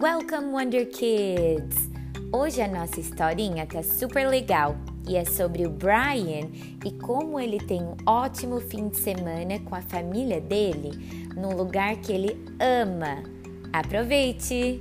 Welcome Wonder Kids! Hoje a nossa historinha tá super legal e é sobre o Brian e como ele tem um ótimo fim de semana com a família dele num lugar que ele ama. Aproveite!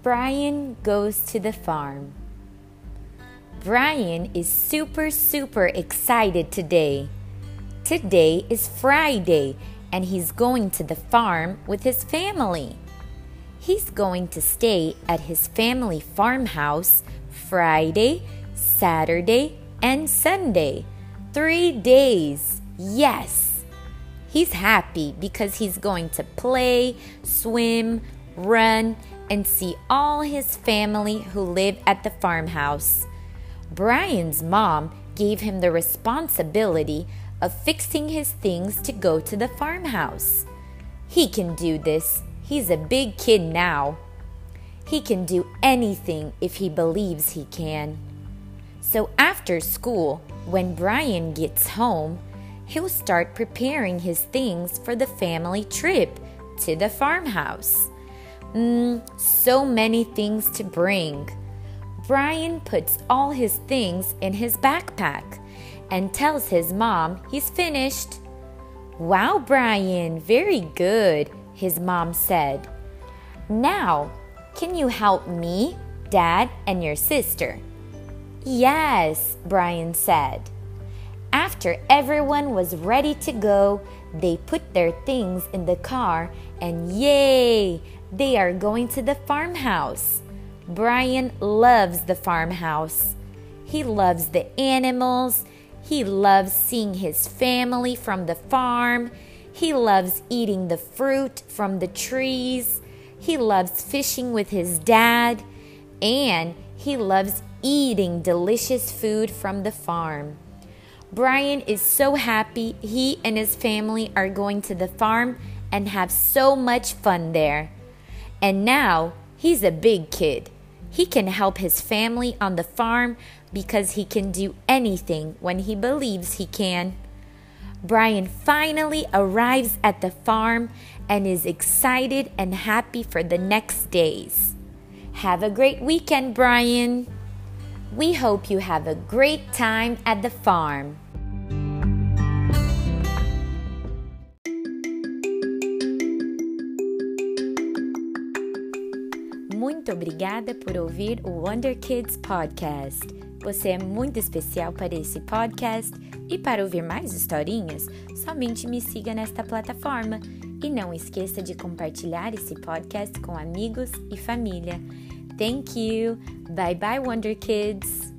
Brian goes to the farm. Brian is super, super excited today. Today is Friday and he's going to the farm with his family. He's going to stay at his family farmhouse Friday, Saturday, and Sunday. Three days. Yes. He's happy because he's going to play, swim, run, and see all his family who live at the farmhouse. Brian's mom gave him the responsibility of fixing his things to go to the farmhouse. He can do this. He's a big kid now. He can do anything if he believes he can. So after school, when Brian gets home, he'll start preparing his things for the family trip to the farmhouse. Mmm, so many things to bring. Brian puts all his things in his backpack and tells his mom he's finished. Wow, Brian, very good, his mom said. Now, can you help me, Dad, and your sister? Yes, Brian said. After everyone was ready to go, they put their things in the car and yay! They are going to the farmhouse. Brian loves the farmhouse. He loves the animals. He loves seeing his family from the farm. He loves eating the fruit from the trees. He loves fishing with his dad. And he loves eating delicious food from the farm. Brian is so happy he and his family are going to the farm and have so much fun there. And now he's a big kid. He can help his family on the farm because he can do anything when he believes he can. Brian finally arrives at the farm and is excited and happy for the next days. Have a great weekend, Brian. We hope you have a great time at the farm. Muito obrigada por ouvir o Wonder Kids Podcast. Você é muito especial para esse podcast e para ouvir mais historinhas, somente me siga nesta plataforma e não esqueça de compartilhar esse podcast com amigos e família. Thank you. Bye bye, Wonder Kids.